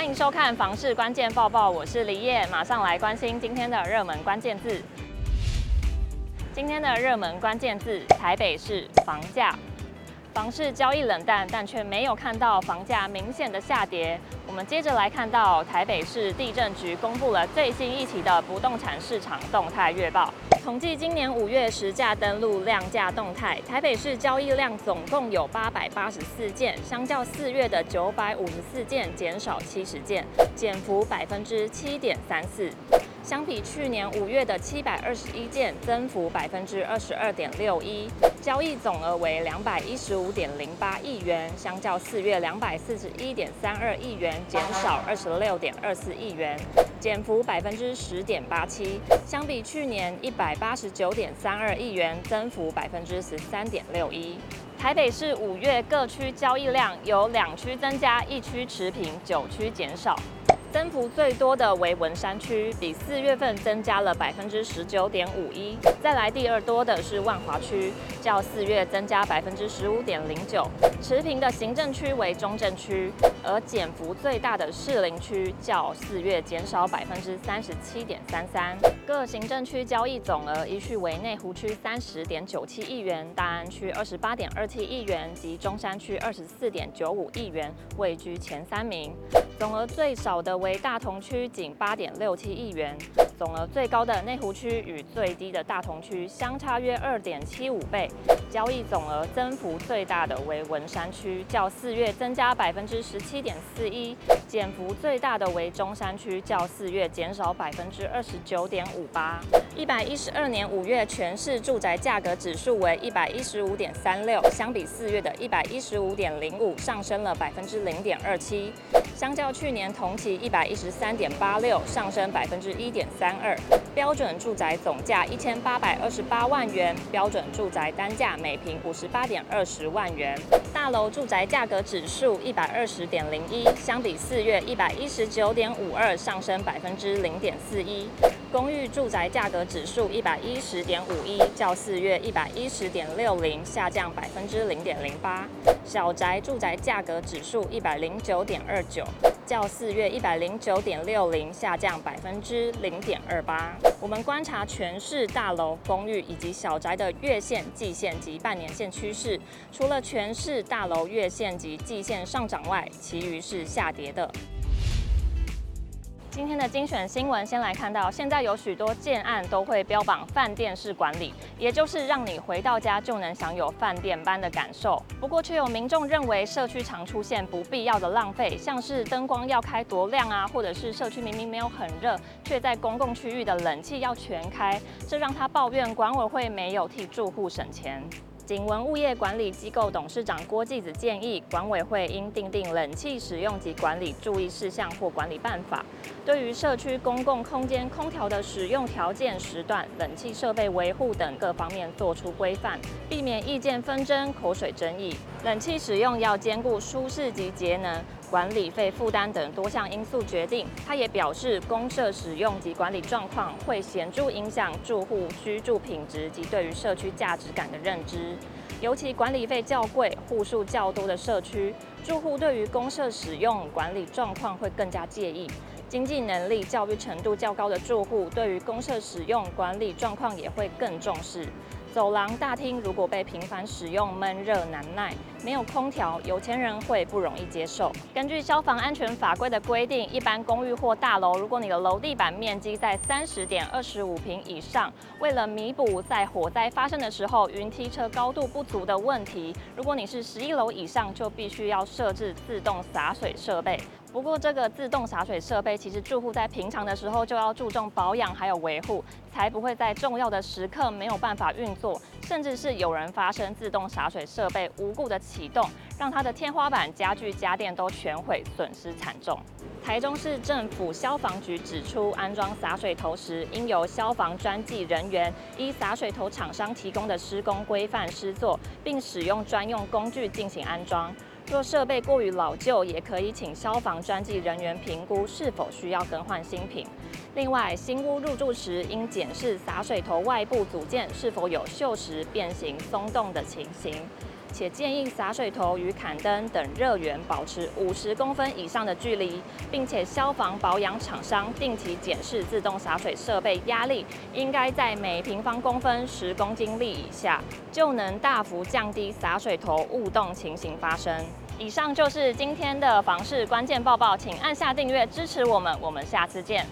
欢迎收看《房市关键报报》，我是李烨，马上来关心今天的热门关键字。今天的热门关键字：台北市房价。房市交易冷淡，但却没有看到房价明显的下跌。我们接着来看到台北市地震局公布了最新一期的不动产市场动态月报，统计今年五月实价登录量价动态，台北市交易量总共有八百八十四件，相较四月的九百五十四件减少七十件，减幅百分之七点三四。相比去年五月的七百二十一件，增幅百分之二十二点六一，交易总额为两百一十五点零八亿元，相较四月两百四十一点三二亿元，减少二十六点二四亿元，减幅百分之十点八七。相比去年一百八十九点三二亿元，增幅百分之十三点六一。台北市五月各区交易量有两区增加，一区持平，九区减少。增幅最多的为文山区，比四月份增加了百分之十九点五一。再来第二多的是万华区，较四月增加百分之十五点零九。持平的行政区为中正区，而减幅最大的士林区，较四月减少百分之三十七点三三。各行政区交易总额依序为内湖区三十点九七亿元，大安区二十八点二七亿元及中山区二十四点九五亿元，位居前三名。总额最少的为大同区，仅八点六七亿元；总额最高的内湖区与最低的大同区相差约二点七五倍。交易总额增幅最大的为文山区，较四月增加百分之十七点四一；减幅最大的为中山区，较四月减少百分之二十九点五八。一百一十二年五月全市住宅价格指数为一百一十五点三六，相比四月的一百一十五点零五上升了百分之零点二七。相较去年同期一百一十三点八六，上升百分之一点三二。标准住宅总价一千八百二十八万元，标准住宅单价每平五十八点二十万元。大楼住宅价格指数一百二十点零一，相比四月一百一十九点五二，上升百分之零点四一。公寓住宅价格指数一百一十点五一，较四月一百一十点六零下降百分之零点零八。小宅住宅价格指数一百零九点二九，较四月一百零九点六零下降百分之零点二八。我们观察全市大楼、公寓以及小宅的月线、季线及半年线趋势，除了全市大楼月线及季线上涨外，其余是下跌的。今天的精选新闻，先来看到，现在有许多建案都会标榜饭店式管理，也就是让你回到家就能享有饭店般的感受。不过，却有民众认为社区常出现不必要的浪费，像是灯光要开多亮啊，或者是社区明明没有很热，却在公共区域的冷气要全开，这让他抱怨管委会没有替住户省钱。景文物业管理机构董事长郭继子建议，管委会应订定冷气使用及管理注意事项或管理办法，对于社区公共空间空调的使用条件、时段、冷气设备维护等各方面做出规范，避免意见纷争、口水争议。冷气使用要兼顾舒适及节能。管理费负担等多项因素决定，他也表示，公社使用及管理状况会显著影响住户居住品质及对于社区价值感的认知。尤其管理费较贵、户数较多的社区，住户对于公社使用管理状况会更加介意。经济能力、教育程度较高的住户，对于公厕使用管理状况也会更重视。走廊、大厅如果被频繁使用，闷热难耐，没有空调，有钱人会不容易接受。根据消防安全法规的规定，一般公寓或大楼，如果你的楼地板面积在三十点二十五平以上，为了弥补在火灾发生的时候云梯车高度不足的问题，如果你是十一楼以上，就必须要设置自动洒水设备。不过，这个自动洒水设备其实住户在平常的时候就要注重保养还有维护，才不会在重要的时刻没有办法运作，甚至是有人发生自动洒水设备无故的启动，让他的天花板、家具、家电都全毁，损失惨重。台中市政府消防局指出，安装洒水头时，应由消防专技人员依洒水头厂商提供的施工规范施作，并使用专用工具进行安装。若设备过于老旧，也可以请消防专技人员评估是否需要更换新品。另外，新屋入住时应检视洒水头外部组件是否有锈蚀、变形、松动的情形。且建议洒水头与坎灯等热源保持五十公分以上的距离，并且消防保养厂商定期检视自动洒水设备压力，应该在每平方公分十公斤粒以下，就能大幅降低洒水头误动情形发生。以上就是今天的房市关键报报，请按下订阅支持我们，我们下次见。